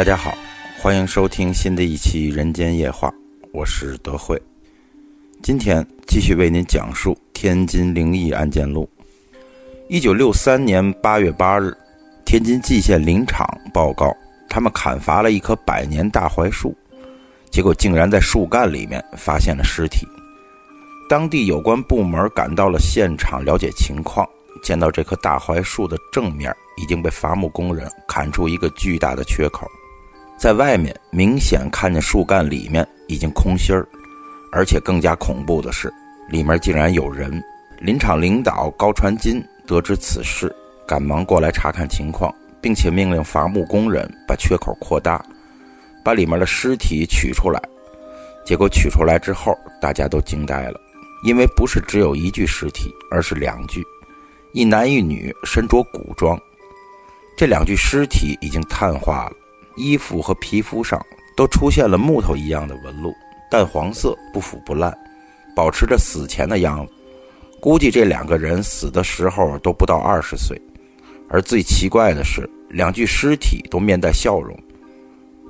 大家好，欢迎收听新的一期《人间夜话》，我是德惠。今天继续为您讲述天津灵异案件录。一九六三年八月八日，天津蓟县林场报告，他们砍伐了一棵百年大槐树，结果竟然在树干里面发现了尸体。当地有关部门赶到了现场了解情况，见到这棵大槐树的正面已经被伐木工人砍出一个巨大的缺口。在外面明显看见树干里面已经空心儿，而且更加恐怖的是，里面竟然有人。林场领导高传金得知此事，赶忙过来查看情况，并且命令伐木工人把缺口扩大，把里面的尸体取出来。结果取出来之后，大家都惊呆了，因为不是只有一具尸体，而是两具，一男一女，身着古装。这两具尸体已经碳化了。衣服和皮肤上都出现了木头一样的纹路，淡黄色，不腐不烂，保持着死前的样子。估计这两个人死的时候都不到二十岁。而最奇怪的是，两具尸体都面带笑容。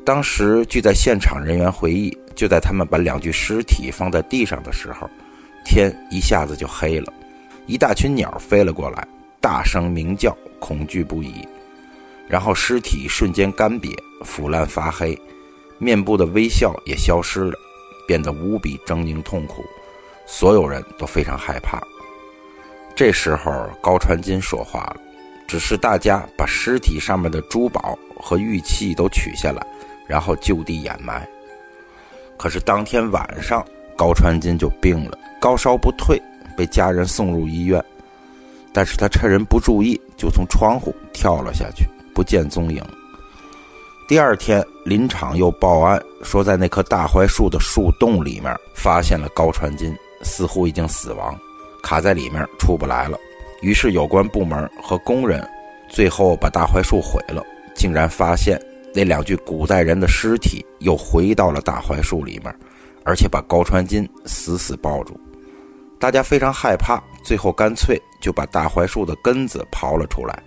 当时，据在现场人员回忆，就在他们把两具尸体放在地上的时候，天一下子就黑了，一大群鸟飞了过来，大声鸣叫，恐惧不已。然后尸体瞬间干瘪。腐烂发黑，面部的微笑也消失了，变得无比狰狞痛苦，所有人都非常害怕。这时候高传金说话了，只是大家把尸体上面的珠宝和玉器都取下来，然后就地掩埋。可是当天晚上高传金就病了，高烧不退，被家人送入医院，但是他趁人不注意，就从窗户跳了下去，不见踪影。第二天，林场又报案说，在那棵大槐树的树洞里面发现了高传金，似乎已经死亡，卡在里面出不来了。于是有关部门和工人最后把大槐树毁了，竟然发现那两具古代人的尸体又回到了大槐树里面，而且把高传金死死抱住。大家非常害怕，最后干脆就把大槐树的根子刨了出来，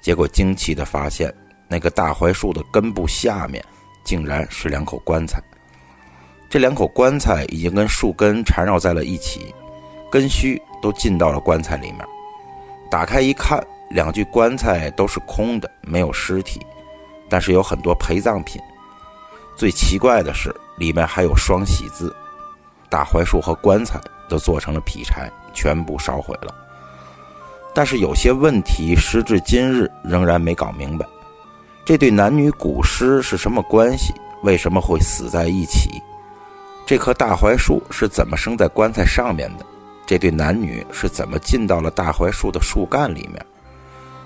结果惊奇地发现。那个大槐树的根部下面，竟然是两口棺材。这两口棺材已经跟树根缠绕在了一起，根须都进到了棺材里面。打开一看，两具棺材都是空的，没有尸体，但是有很多陪葬品。最奇怪的是，里面还有双喜字。大槐树和棺材都做成了劈柴，全部烧毁了。但是有些问题，时至今日仍然没搞明白。这对男女古尸是什么关系？为什么会死在一起？这棵大槐树是怎么生在棺材上面的？这对男女是怎么进到了大槐树的树干里面？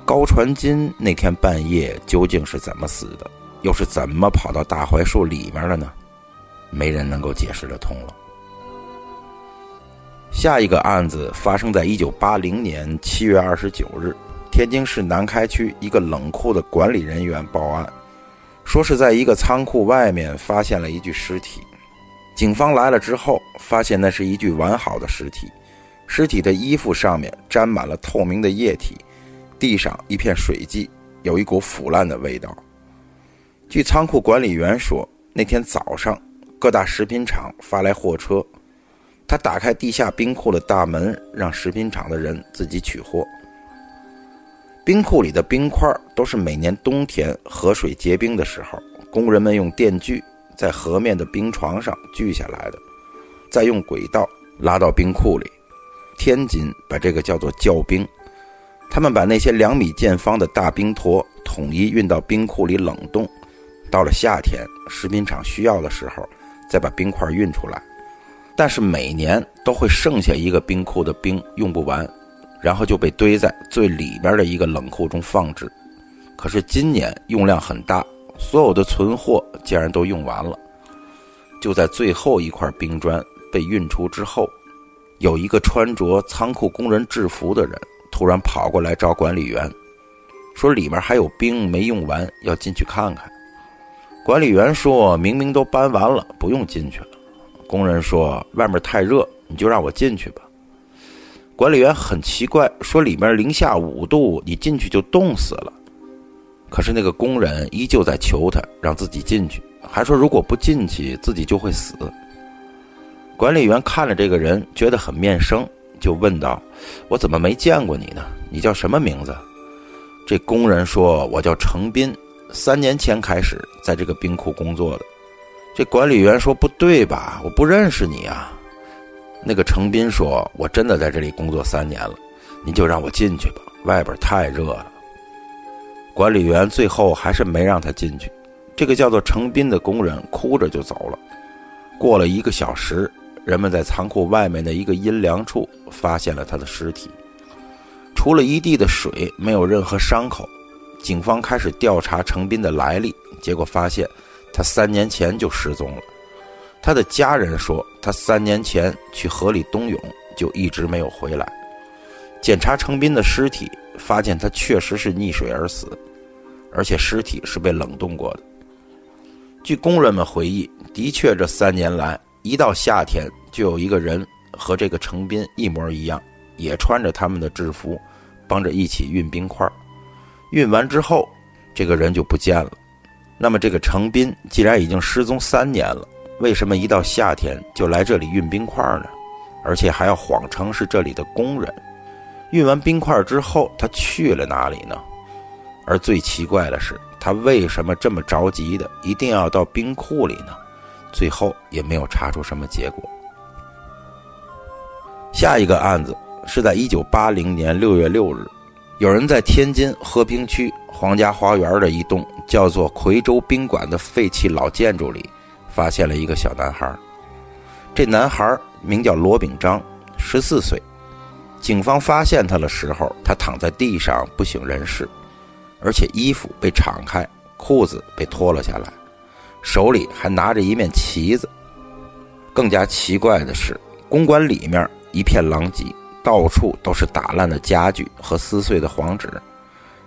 高传金那天半夜究竟是怎么死的？又是怎么跑到大槐树里面了呢？没人能够解释得通了。下一个案子发生在一九八零年七月二十九日。天津市南开区一个冷库的管理人员报案，说是在一个仓库外面发现了一具尸体。警方来了之后，发现那是一具完好的尸体，尸体的衣服上面沾满了透明的液体，地上一片水迹，有一股腐烂的味道。据仓库管理员说，那天早上各大食品厂发来货车，他打开地下冰库的大门，让食品厂的人自己取货。冰库里的冰块都是每年冬天河水结冰的时候，工人们用电锯在河面的冰床上锯下来的，再用轨道拉到冰库里。天津把这个叫做窖冰。他们把那些两米见方的大冰坨统一运到冰库里冷冻，到了夏天食品厂需要的时候，再把冰块运出来。但是每年都会剩下一个冰库的冰用不完。然后就被堆在最里边的一个冷库中放置。可是今年用量很大，所有的存货竟然都用完了。就在最后一块冰砖被运出之后，有一个穿着仓库工人制服的人突然跑过来找管理员，说里面还有冰没用完，要进去看看。管理员说明明都搬完了，不用进去了。工人说外面太热，你就让我进去吧。管理员很奇怪，说里面零下五度，你进去就冻死了。可是那个工人依旧在求他让自己进去，还说如果不进去自己就会死。管理员看了这个人，觉得很面生，就问道：“我怎么没见过你呢？你叫什么名字？”这工人说：“我叫程斌，三年前开始在这个冰库工作的。”这管理员说：“不对吧？我不认识你啊。”那个程斌说：“我真的在这里工作三年了，您就让我进去吧，外边太热了。”管理员最后还是没让他进去。这个叫做程斌的工人哭着就走了。过了一个小时，人们在仓库外面的一个阴凉处发现了他的尸体，除了一地的水，没有任何伤口。警方开始调查程斌的来历，结果发现他三年前就失踪了。他的家人说，他三年前去河里冬泳，就一直没有回来。检查程斌的尸体，发现他确实是溺水而死，而且尸体是被冷冻过的。据工人们回忆，的确，这三年来，一到夏天，就有一个人和这个程斌一模一样，也穿着他们的制服，帮着一起运冰块。运完之后，这个人就不见了。那么，这个程斌既然已经失踪三年了，为什么一到夏天就来这里运冰块呢？而且还要谎称是这里的工人。运完冰块之后，他去了哪里呢？而最奇怪的是，他为什么这么着急的一定要到冰库里呢？最后也没有查出什么结果。下一个案子是在一九八零年六月六日，有人在天津和平区皇家花园的一栋叫做夔州宾馆的废弃老建筑里。发现了一个小男孩，这男孩名叫罗炳章，十四岁。警方发现他的时候，他躺在地上不省人事，而且衣服被敞开，裤子被脱了下来，手里还拿着一面旗子。更加奇怪的是，公馆里面一片狼藉，到处都是打烂的家具和撕碎的黄纸，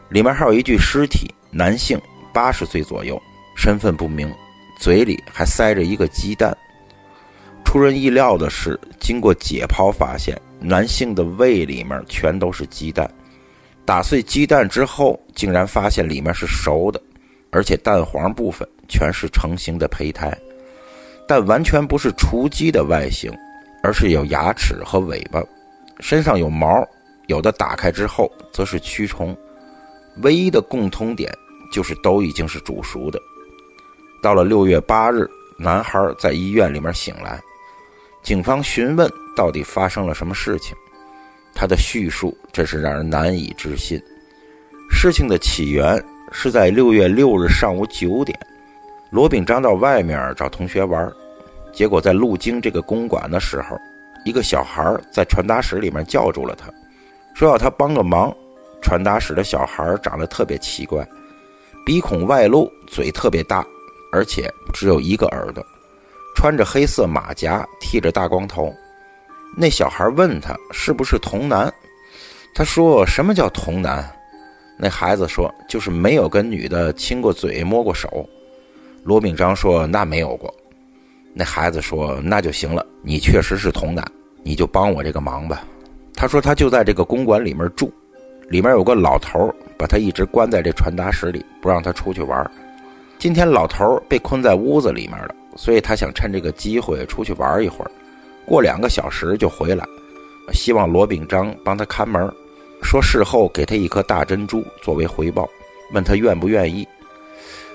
里面还有一具尸体，男性，八十岁左右，身份不明。嘴里还塞着一个鸡蛋。出人意料的是，经过解剖发现，男性的胃里面全都是鸡蛋。打碎鸡蛋之后，竟然发现里面是熟的，而且蛋黄部分全是成型的胚胎。但完全不是雏鸡的外形，而是有牙齿和尾巴，身上有毛，有的打开之后则是蛆虫。唯一的共通点就是都已经是煮熟的。到了六月八日，男孩在医院里面醒来，警方询问到底发生了什么事情，他的叙述真是让人难以置信。事情的起源是在六月六日上午九点，罗炳章到外面找同学玩，结果在路经这个公馆的时候，一个小孩在传达室里面叫住了他，说要他帮个忙。传达室的小孩长得特别奇怪，鼻孔外露，嘴特别大。而且只有一个耳朵，穿着黑色马甲，剃着大光头。那小孩问他是不是童男，他说什么叫童男？那孩子说就是没有跟女的亲过嘴、摸过手。罗炳章说那没有过。那孩子说那就行了，你确实是童男，你就帮我这个忙吧。他说他就在这个公馆里面住，里面有个老头把他一直关在这传达室里，不让他出去玩。今天老头被困在屋子里面了，所以他想趁这个机会出去玩一会儿，过两个小时就回来，希望罗炳章帮他看门，说事后给他一颗大珍珠作为回报，问他愿不愿意。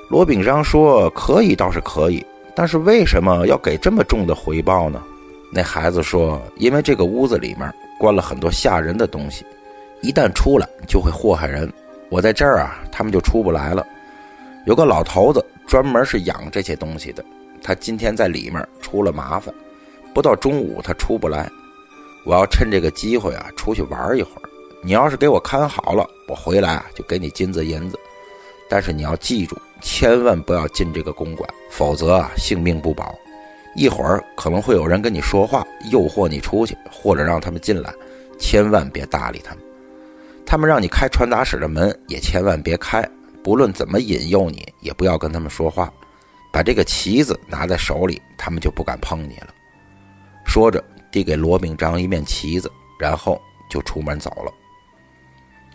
罗炳章说可以，倒是可以，但是为什么要给这么重的回报呢？那孩子说，因为这个屋子里面关了很多吓人的东西，一旦出来就会祸害人，我在这儿啊，他们就出不来了。有个老头子专门是养这些东西的，他今天在里面出了麻烦，不到中午他出不来。我要趁这个机会啊出去玩一会儿。你要是给我看好了，我回来啊就给你金子银子。但是你要记住，千万不要进这个公馆，否则啊性命不保。一会儿可能会有人跟你说话，诱惑你出去，或者让他们进来，千万别搭理他们。他们让你开传达室的门，也千万别开。不论怎么引诱你，也不要跟他们说话，把这个旗子拿在手里，他们就不敢碰你了。说着，递给罗炳章一面旗子，然后就出门走了。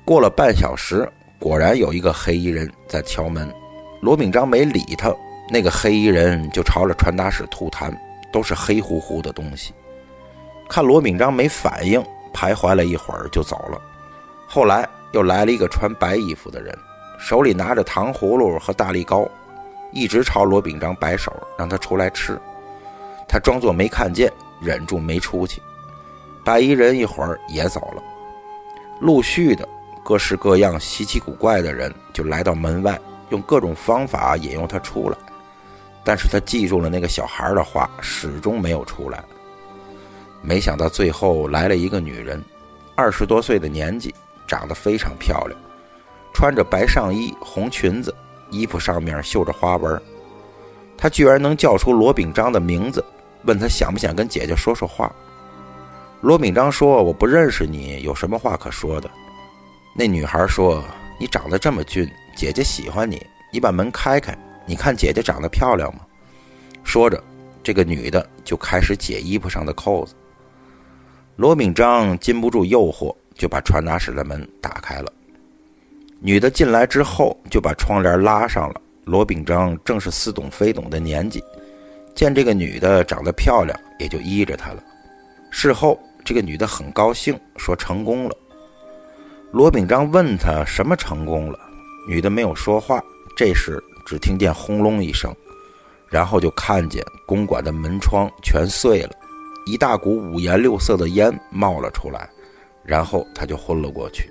过了半小时，果然有一个黑衣人在敲门。罗炳章没理他，那个黑衣人就朝着传达室吐痰，都是黑乎乎的东西。看罗炳章没反应，徘徊了一会儿就走了。后来又来了一个穿白衣服的人，手里拿着糖葫芦和大力糕，一直朝罗炳章摆手，让他出来吃。他装作没看见，忍住没出去。白衣人一会儿也走了，陆续的各式各样稀奇古怪的人就来到门外。用各种方法引诱他出来，但是他记住了那个小孩的话，始终没有出来。没想到最后来了一个女人，二十多岁的年纪，长得非常漂亮，穿着白上衣、红裙子，衣服上面绣着花纹。她居然能叫出罗炳章的名字，问他想不想跟姐姐说说话。罗炳章说：“我不认识你，有什么话可说的？”那女孩说：“你长得这么俊。”姐姐喜欢你，你把门开开，你看姐姐长得漂亮吗？说着，这个女的就开始解衣服上的扣子。罗炳章禁不住诱惑，就把传达室的门打开了。女的进来之后，就把窗帘拉上了。罗炳章正是似懂非懂的年纪，见这个女的长得漂亮，也就依着她了。事后，这个女的很高兴，说成功了。罗炳章问她什么成功了？女的没有说话，这时只听见轰隆一声，然后就看见公馆的门窗全碎了，一大股五颜六色的烟冒了出来，然后他就昏了过去。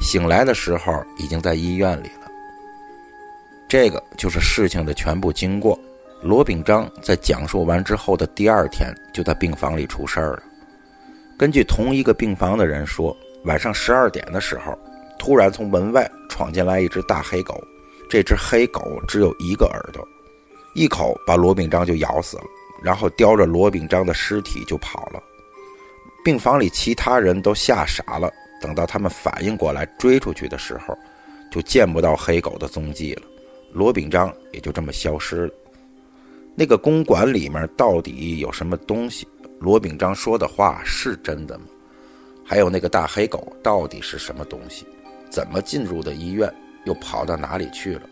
醒来的时候已经在医院里了。这个就是事情的全部经过。罗炳章在讲述完之后的第二天就在病房里出事儿了。根据同一个病房的人说，晚上十二点的时候。突然从门外闯进来一只大黑狗，这只黑狗只有一个耳朵，一口把罗炳章就咬死了，然后叼着罗炳章的尸体就跑了。病房里其他人都吓傻了，等到他们反应过来追出去的时候，就见不到黑狗的踪迹了，罗炳章也就这么消失了。那个公馆里面到底有什么东西？罗炳章说的话是真的吗？还有那个大黑狗到底是什么东西？怎么进入的医院，又跑到哪里去了？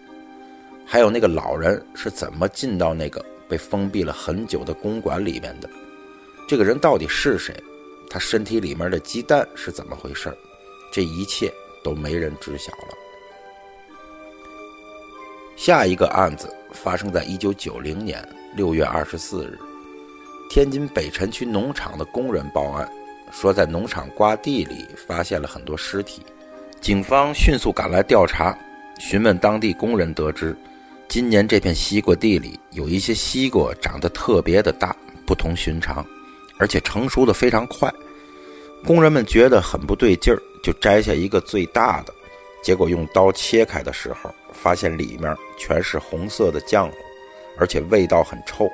还有那个老人是怎么进到那个被封闭了很久的公馆里面的？这个人到底是谁？他身体里面的鸡蛋是怎么回事？这一切都没人知晓了。下一个案子发生在一九九零年六月二十四日，天津北辰区农场的工人报案，说在农场瓜地里发现了很多尸体。警方迅速赶来调查，询问当地工人，得知今年这片西瓜地里有一些西瓜长得特别的大，不同寻常，而且成熟的非常快。工人们觉得很不对劲儿，就摘下一个最大的，结果用刀切开的时候，发现里面全是红色的浆糊，而且味道很臭。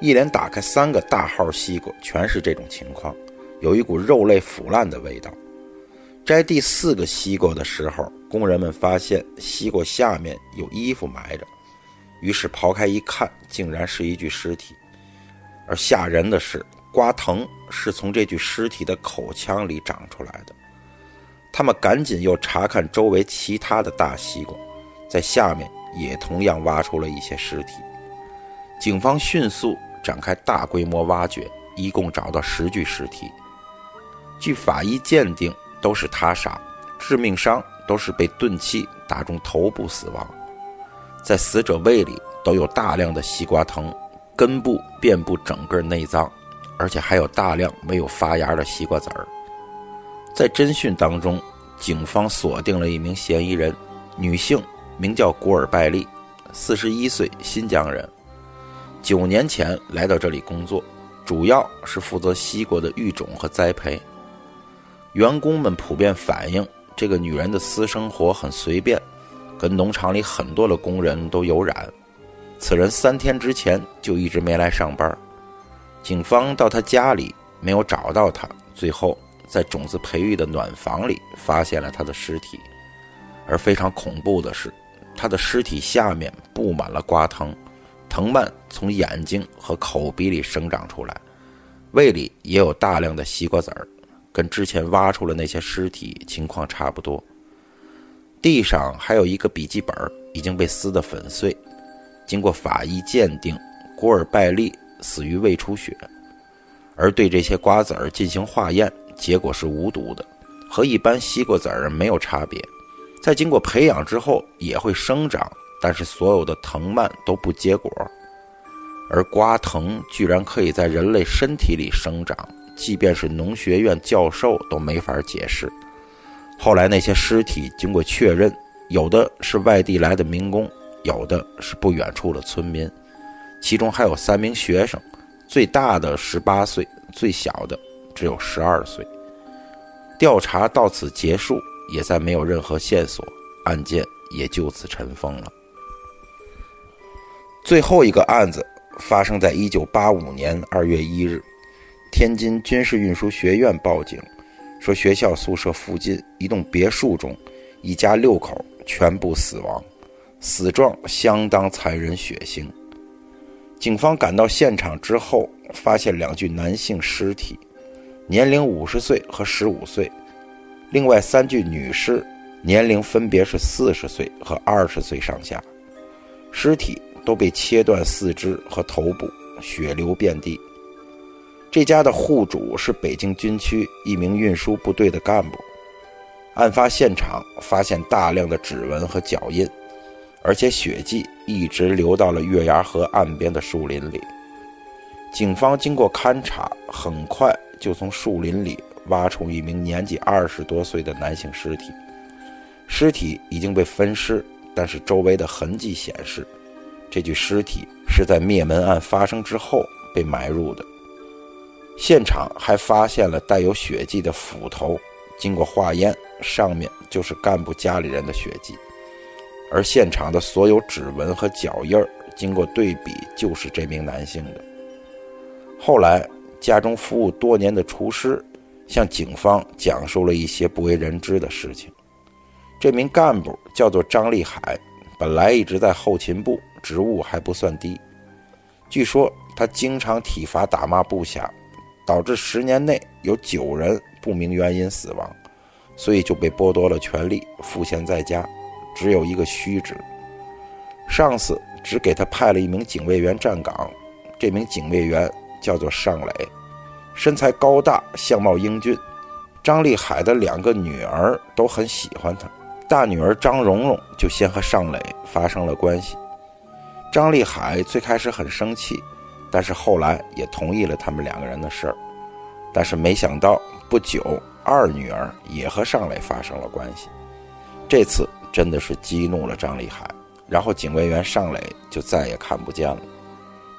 一连打开三个大号西瓜，全是这种情况，有一股肉类腐烂的味道。摘第四个西瓜的时候，工人们发现西瓜下面有衣服埋着，于是刨开一看，竟然是一具尸体。而吓人的是，瓜藤是从这具尸体的口腔里长出来的。他们赶紧又查看周围其他的大西瓜，在下面也同样挖出了一些尸体。警方迅速展开大规模挖掘，一共找到十具尸体。据法医鉴定。都是他杀，致命伤都是被钝器打中头部死亡，在死者胃里都有大量的西瓜藤，根部遍布整个内脏，而且还有大量没有发芽的西瓜籽儿。在侦讯当中，警方锁定了一名嫌疑人，女性，名叫古尔拜利，四十一岁，新疆人，九年前来到这里工作，主要是负责西瓜的育种和栽培。员工们普遍反映，这个女人的私生活很随便，跟农场里很多的工人都有染。此人三天之前就一直没来上班。警方到他家里没有找到他，最后在种子培育的暖房里发现了他的尸体。而非常恐怖的是，他的尸体下面布满了瓜藤，藤蔓从眼睛和口鼻里生长出来，胃里也有大量的西瓜籽儿。跟之前挖出的那些尸体情况差不多。地上还有一个笔记本，已经被撕得粉碎。经过法医鉴定，古尔拜利死于胃出血，而对这些瓜子儿进行化验，结果是无毒的，和一般西瓜籽儿没有差别。在经过培养之后也会生长，但是所有的藤蔓都不结果。而瓜藤居然可以在人类身体里生长，即便是农学院教授都没法解释。后来那些尸体经过确认，有的是外地来的民工，有的是不远处的村民，其中还有三名学生，最大的十八岁，最小的只有十二岁。调查到此结束，也再没有任何线索，案件也就此尘封了。最后一个案子。发生在一九八五年二月一日，天津军事运输学院报警，说学校宿舍附近一栋别墅中，一家六口全部死亡，死状相当残忍血腥。警方赶到现场之后，发现两具男性尸体，年龄五十岁和十五岁，另外三具女尸，年龄分别是四十岁和二十岁上下，尸体。都被切断四肢和头部，血流遍地。这家的户主是北京军区一名运输部队的干部。案发现场发现大量的指纹和脚印，而且血迹一直流到了月牙河岸边的树林里。警方经过勘查，很快就从树林里挖出一名年纪二十多岁的男性尸体。尸体已经被分尸，但是周围的痕迹显示。这具尸体是在灭门案发生之后被埋入的。现场还发现了带有血迹的斧头，经过化验，上面就是干部家里人的血迹。而现场的所有指纹和脚印儿，经过对比，就是这名男性的。后来，家中服务多年的厨师向警方讲述了一些不为人知的事情。这名干部叫做张立海，本来一直在后勤部。职务还不算低，据说他经常体罚打骂部下，导致十年内有九人不明原因死亡，所以就被剥夺了权利，赋闲在家，只有一个虚职。上司只给他派了一名警卫员站岗，这名警卫员叫做尚磊，身材高大，相貌英俊。张立海的两个女儿都很喜欢他，大女儿张蓉蓉就先和尚磊发生了关系。张立海最开始很生气，但是后来也同意了他们两个人的事儿。但是没想到不久，二女儿也和尚磊发生了关系。这次真的是激怒了张立海，然后警卫员尚磊就再也看不见了。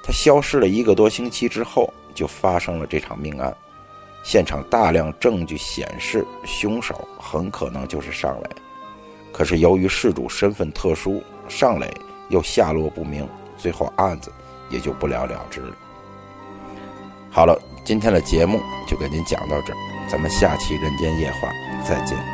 他消失了一个多星期之后，就发生了这场命案。现场大量证据显示，凶手很可能就是尚磊。可是由于事主身份特殊，尚磊。又下落不明，最后案子也就不了了之了。好了，今天的节目就给您讲到这儿，咱们下期《人间夜话》再见。